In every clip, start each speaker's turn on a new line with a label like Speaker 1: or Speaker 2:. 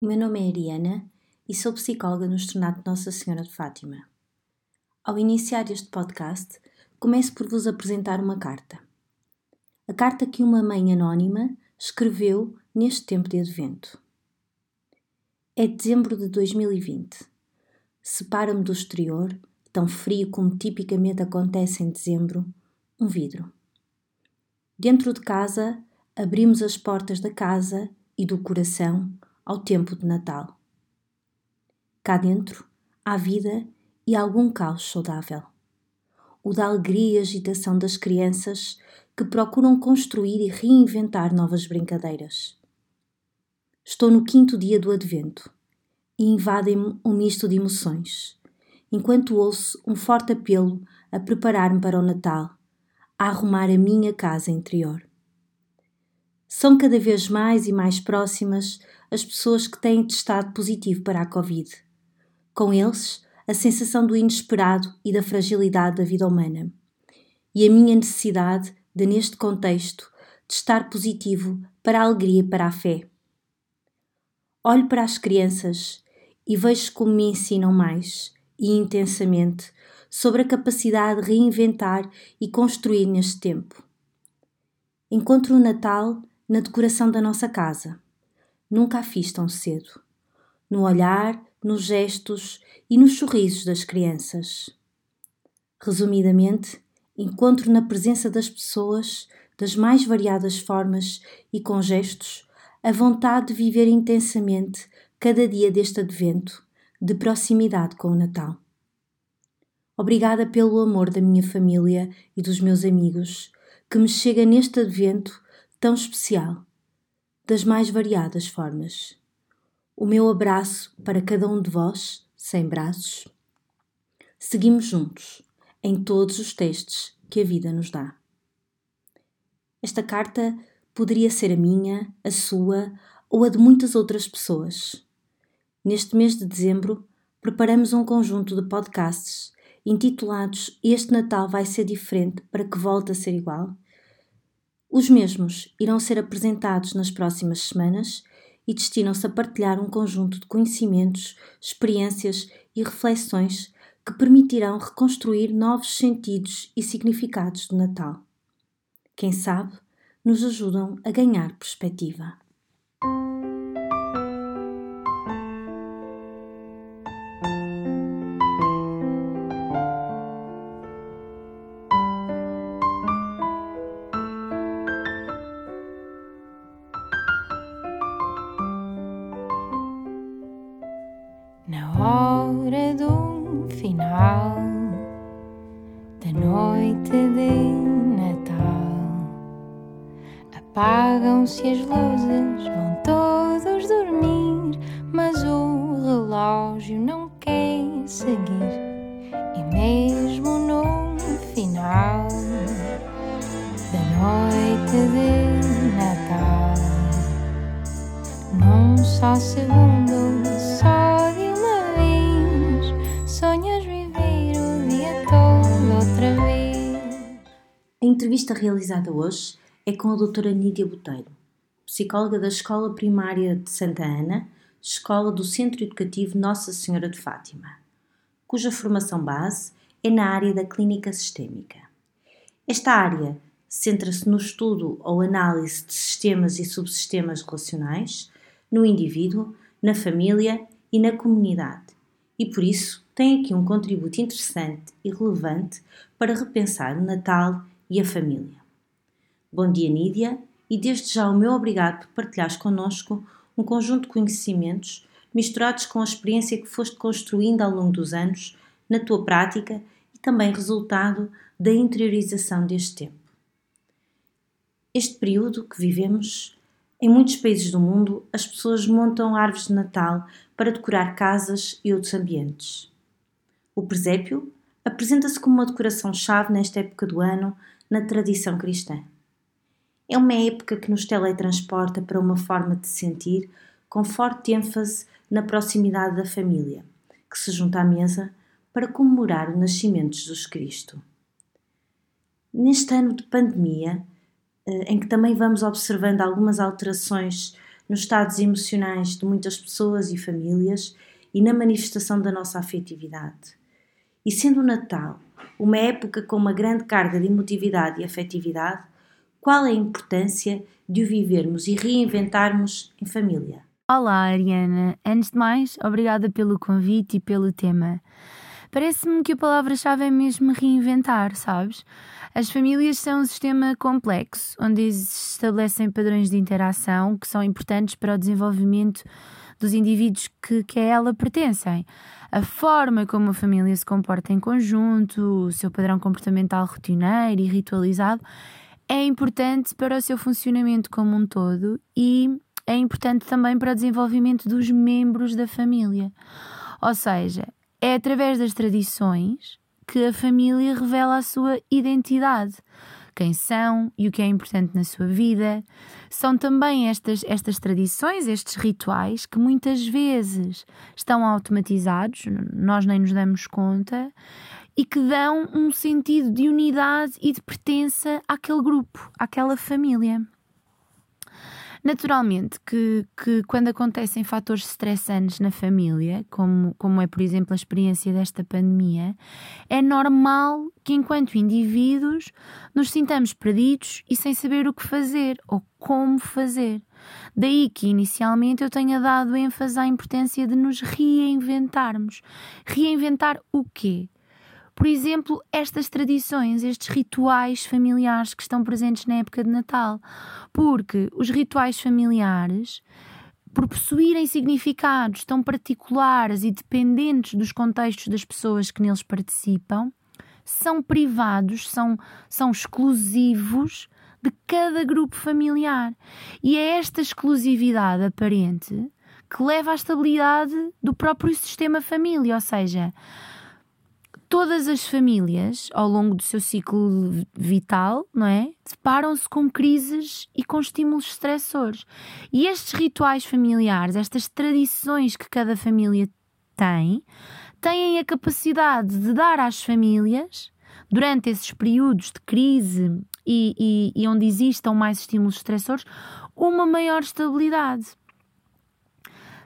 Speaker 1: O meu nome é Ariana e sou psicóloga no Estrenato Nossa Senhora de Fátima. Ao iniciar este podcast, começo por vos apresentar uma carta. A carta que uma mãe anónima escreveu neste tempo de advento. É dezembro de 2020. Separa-me do exterior, tão frio como tipicamente acontece em dezembro, um vidro. Dentro de casa, abrimos as portas da casa e do coração ao tempo de Natal. Cá dentro há vida e algum caos saudável. O da alegria e agitação das crianças que procuram construir e reinventar novas brincadeiras. Estou no quinto dia do Advento e invadem-me um misto de emoções, enquanto ouço um forte apelo a preparar-me para o Natal, a arrumar a minha casa interior. São cada vez mais e mais próximas as pessoas que têm testado positivo para a Covid. Com eles, a sensação do inesperado e da fragilidade da vida humana. E a minha necessidade de, neste contexto, testar positivo para a alegria e para a fé. Olho para as crianças e vejo como me ensinam mais e intensamente sobre a capacidade de reinventar e construir neste tempo. Encontro o Natal na decoração da nossa casa. Nunca a fiz tão cedo. No olhar, nos gestos e nos sorrisos das crianças. Resumidamente, encontro na presença das pessoas, das mais variadas formas e com gestos, a vontade de viver intensamente cada dia deste advento, de proximidade com o Natal. Obrigada pelo amor da minha família e dos meus amigos, que me chega neste advento tão especial, das mais variadas formas. O meu abraço para cada um de vós, sem braços. Seguimos juntos em todos os testes que a vida nos dá. Esta carta poderia ser a minha, a sua ou a de muitas outras pessoas. Neste mês de dezembro, preparamos um conjunto de podcasts intitulados Este Natal vai ser diferente para que volte a ser igual os mesmos irão ser apresentados nas próximas semanas e destinam-se a partilhar um conjunto de conhecimentos, experiências e reflexões que permitirão reconstruir novos sentidos e significados do Natal. Quem sabe, nos ajudam a ganhar perspectiva.
Speaker 2: Na hora do final da noite de Natal, apagam-se as luzes, vão todos dormir, mas o relógio não quer seguir. E mesmo no final da noite de Natal, num só segundo, só
Speaker 1: entrevista realizada hoje é com a doutora Nídia Boteiro, psicóloga da Escola Primária de Santa Ana, escola do Centro Educativo Nossa Senhora de Fátima, cuja formação base é na área da clínica sistémica. Esta área centra-se no estudo ou análise de sistemas e subsistemas relacionais no indivíduo, na família e na comunidade, e por isso tem aqui um contributo interessante e relevante para repensar o Natal e a família. Bom dia, Nídia, e desde já o meu obrigado por partilhares connosco um conjunto de conhecimentos misturados com a experiência que foste construindo ao longo dos anos na tua prática e também resultado da interiorização deste tempo. Este período que vivemos, em muitos países do mundo, as pessoas montam árvores de Natal para decorar casas e outros ambientes. O presépio apresenta-se como uma decoração-chave nesta época do ano na tradição cristã. É uma época que nos teletransporta para uma forma de sentir com forte ênfase na proximidade da família, que se junta à mesa para comemorar o nascimento de Jesus Cristo. Neste ano de pandemia, eh, em que também vamos observando algumas alterações nos estados emocionais de muitas pessoas e famílias e na manifestação da nossa afetividade. E sendo o Natal uma época com uma grande carga de emotividade e afetividade, qual é a importância de o vivermos e reinventarmos em família?
Speaker 3: Olá, Ariana. Antes de mais, obrigada pelo convite e pelo tema. Parece-me que a palavra-chave é mesmo reinventar, sabes? As famílias são um sistema complexo, onde se estabelecem padrões de interação que são importantes para o desenvolvimento dos indivíduos que, que a ela pertencem. A forma como a família se comporta em conjunto, o seu padrão comportamental rotineiro e ritualizado, é importante para o seu funcionamento como um todo e é importante também para o desenvolvimento dos membros da família. Ou seja, é através das tradições que a família revela a sua identidade, quem são e o que é importante na sua vida. São também estas, estas tradições, estes rituais, que muitas vezes estão automatizados, nós nem nos damos conta, e que dão um sentido de unidade e de pertença àquele grupo, àquela família. Naturalmente que, que quando acontecem fatores estressantes na família, como, como é, por exemplo, a experiência desta pandemia, é normal que, enquanto indivíduos, nos sintamos perdidos e sem saber o que fazer ou como fazer. Daí que inicialmente eu tenha dado ênfase à importância de nos reinventarmos. Reinventar o quê? Por exemplo, estas tradições, estes rituais familiares que estão presentes na época de Natal. Porque os rituais familiares, por possuírem significados tão particulares e dependentes dos contextos das pessoas que neles participam, são privados, são, são exclusivos de cada grupo familiar. E é esta exclusividade aparente que leva à estabilidade do próprio sistema família, ou seja, todas as famílias, ao longo do seu ciclo vital, não é? Deparam-se com crises e com estímulos estressores. E estes rituais familiares, estas tradições que cada família tem, têm a capacidade de dar às famílias, durante esses períodos de crise e, e, e onde existam mais estímulos estressores, uma maior estabilidade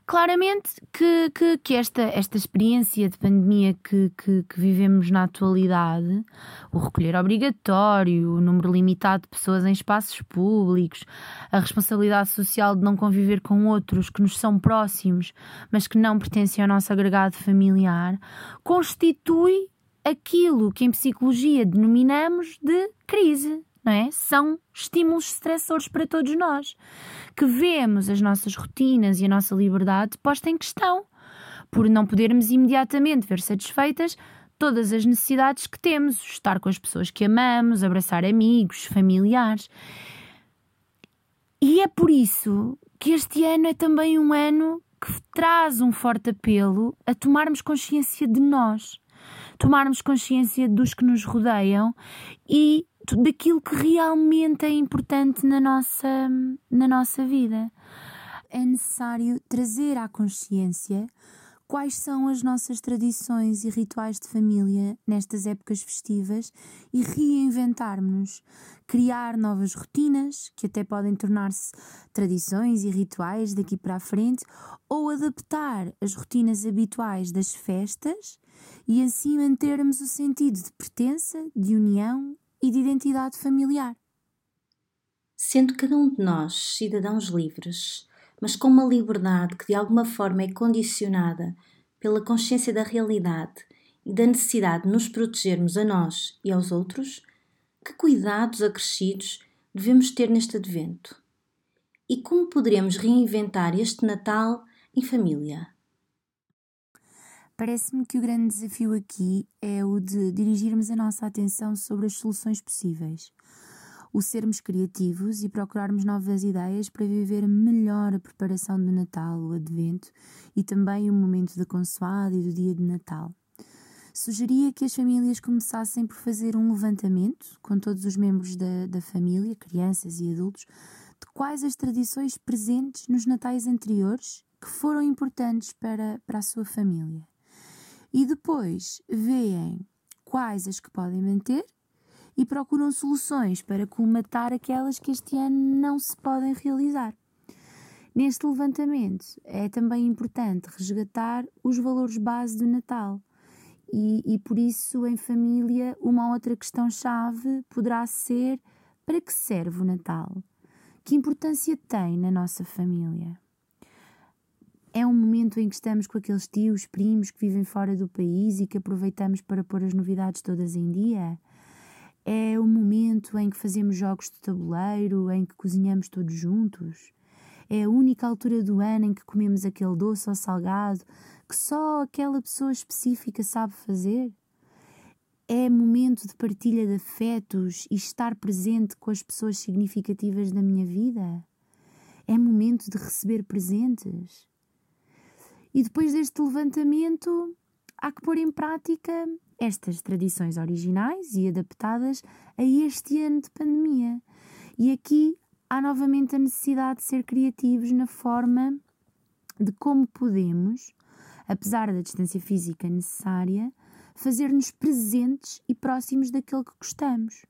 Speaker 3: claramente que, que, que, esta, esta experiência de pandemia que, que, que, vivemos na atualidade, o recolher obrigatório, o número limitado de pessoas em espaços públicos, a responsabilidade social de não conviver com outros que nos são próximos, mas que não pertencem ao nosso agregado familiar, constitui aquilo que em psicologia denominamos de crise não é? São estímulos estressores para todos nós, que vemos as nossas rotinas e a nossa liberdade posta em questão, por não podermos imediatamente ver satisfeitas todas as necessidades que temos, estar com as pessoas que amamos, abraçar amigos, familiares. E é por isso que este ano é também um ano que traz um forte apelo a tomarmos consciência de nós, tomarmos consciência dos que nos rodeiam e daquilo que realmente é importante na nossa, na nossa vida. É necessário trazer à consciência quais são as nossas tradições e rituais de família nestas épocas festivas e reinventarmos-nos, criar novas rotinas que até podem tornar-se tradições e rituais daqui para a frente, ou adaptar as rotinas habituais das festas e assim mantermos o sentido de pertença, de união e de identidade familiar.
Speaker 1: Sendo cada um de nós cidadãos livres, mas com uma liberdade que de alguma forma é condicionada pela consciência da realidade e da necessidade de nos protegermos a nós e aos outros, que cuidados acrescidos devemos ter neste advento? E como poderemos reinventar este Natal em família?
Speaker 3: Parece-me que o grande desafio aqui é o de dirigirmos a nossa atenção sobre as soluções possíveis, o sermos criativos e procurarmos novas ideias para viver melhor a preparação do Natal, o Advento e também o momento da consoada e do dia de Natal. Sugeria que as famílias começassem por fazer um levantamento com todos os membros da, da família, crianças e adultos, de quais as tradições presentes nos natais anteriores que foram importantes para, para a sua família e depois veem quais as que podem manter e procuram soluções para colmatar aquelas que este ano não se podem realizar. Neste levantamento é também importante resgatar os valores base do Natal. E, e por isso, em família, uma outra questão-chave poderá ser: para que serve o Natal? Que importância tem na nossa família? É um momento em que estamos com aqueles tios, primos que vivem fora do país e que aproveitamos para pôr as novidades todas em dia? É o momento em que fazemos jogos de tabuleiro, em que cozinhamos todos juntos? É a única altura do ano em que comemos aquele doce ou salgado que só aquela pessoa específica sabe fazer? É momento de partilha de afetos e estar presente com as pessoas significativas da minha vida? É momento de receber presentes? E depois deste levantamento, há que pôr em prática estas tradições originais e adaptadas a este ano de pandemia. E aqui há novamente a necessidade de ser criativos na forma de como podemos, apesar da distância física necessária, fazer-nos presentes e próximos daquele que gostamos.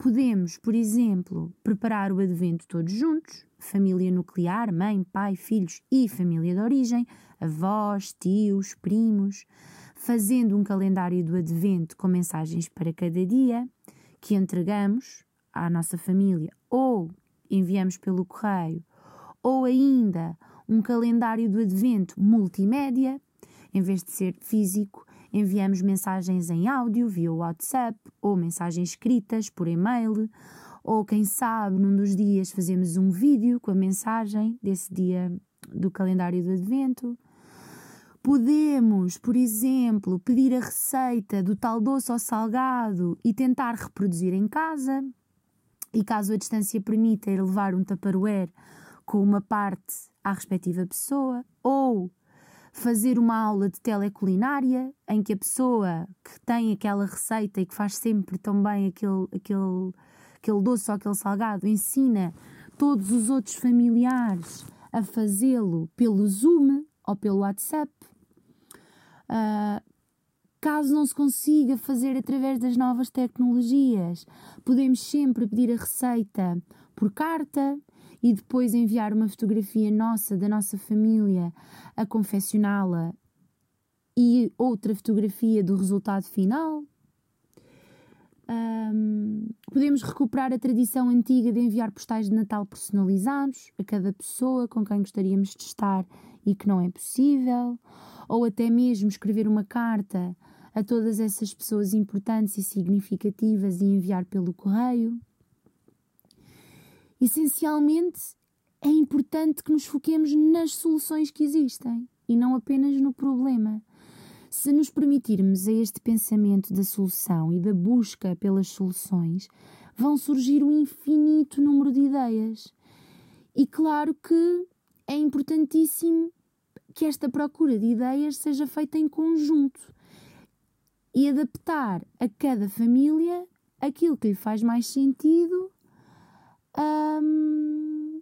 Speaker 3: Podemos, por exemplo, preparar o advento todos juntos, família nuclear, mãe, pai, filhos e família de origem, avós, tios, primos, fazendo um calendário do advento com mensagens para cada dia que entregamos à nossa família ou enviamos pelo correio, ou ainda um calendário do advento multimédia, em vez de ser físico, enviamos mensagens em áudio via WhatsApp ou mensagens escritas por e-mail, ou quem sabe, num dos dias fazemos um vídeo com a mensagem desse dia do calendário do advento. Podemos, por exemplo, pedir a receita do tal doce ou salgado e tentar reproduzir em casa e caso a distância permita levar um tupperware com uma parte à respectiva pessoa, ou fazer uma aula de teleculinária em que a pessoa que tem aquela receita e que faz sempre tão bem aquele, aquele, aquele doce ou aquele salgado ensina todos os outros familiares a fazê-lo pelo Zoom ou pelo WhatsApp. Uh, Caso não se consiga fazer através das novas tecnologias, podemos sempre pedir a receita por carta e depois enviar uma fotografia nossa, da nossa família, a confeccioná-la e outra fotografia do resultado final. Um, podemos recuperar a tradição antiga de enviar postais de Natal personalizados a cada pessoa com quem gostaríamos de estar e que não é possível, ou até mesmo escrever uma carta a todas essas pessoas importantes e significativas e enviar pelo correio. Essencialmente, é importante que nos foquemos nas soluções que existem e não apenas no problema. Se nos permitirmos a este pensamento da solução e da busca pelas soluções, vão surgir um infinito número de ideias. E claro que é importantíssimo que esta procura de ideias seja feita em conjunto e adaptar a cada família aquilo que lhe faz mais sentido, hum,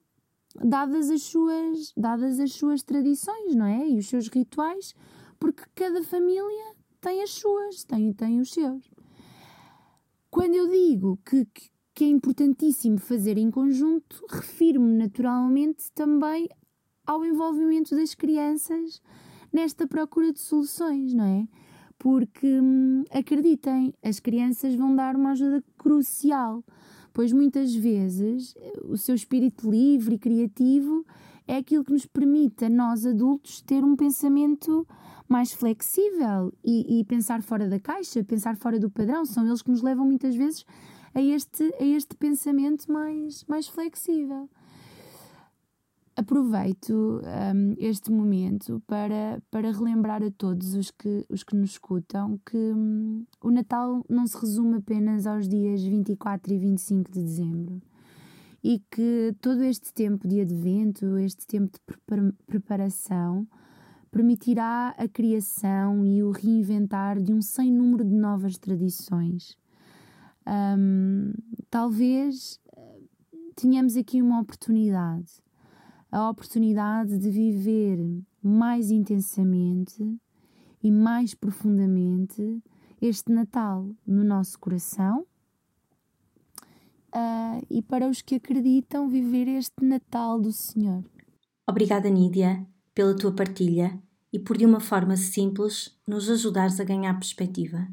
Speaker 3: dadas, as suas, dadas as suas tradições, não é? E os seus rituais, porque cada família tem as suas, tem, tem os seus. Quando eu digo que, que é importantíssimo fazer em conjunto, refiro-me naturalmente também ao envolvimento das crianças nesta procura de soluções, não é? porque hum, acreditem, as crianças vão dar uma ajuda crucial, pois muitas vezes o seu espírito livre e criativo é aquilo que nos permite a nós adultos ter um pensamento mais flexível e, e pensar fora da caixa, pensar fora do padrão. São eles que nos levam muitas vezes a este, a este pensamento mais, mais flexível aproveito um, este momento para, para relembrar a todos os que, os que nos escutam que um, o Natal não se resume apenas aos dias 24 e 25 de dezembro e que todo este tempo de advento, este tempo de preparação, permitirá a criação e o reinventar de um sem número de novas tradições. Um, talvez eh, tenhamos aqui uma oportunidade a oportunidade de viver mais intensamente e mais profundamente este Natal no nosso coração. Uh, e para os que acreditam, viver este Natal do Senhor.
Speaker 1: Obrigada, Nídia, pela tua partilha e por de uma forma simples nos ajudares a ganhar perspectiva,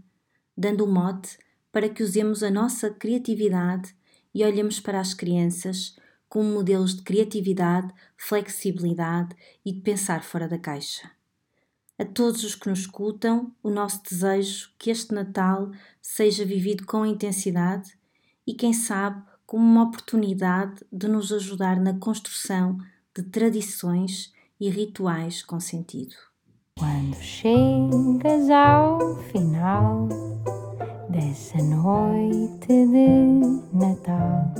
Speaker 1: dando um mote para que usemos a nossa criatividade e olhemos para as crianças como modelos de criatividade, flexibilidade e de pensar fora da caixa. A todos os que nos escutam, o nosso desejo que este Natal seja vivido com intensidade e, quem sabe, como uma oportunidade de nos ajudar na construção de tradições e rituais com sentido.
Speaker 2: Quando chegas ao final dessa noite de Natal,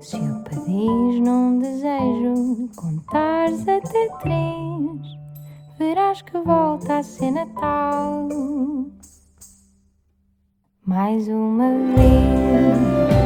Speaker 2: se o pedis num desejo contares até três, verás que volta a ser Natal. Mais uma vez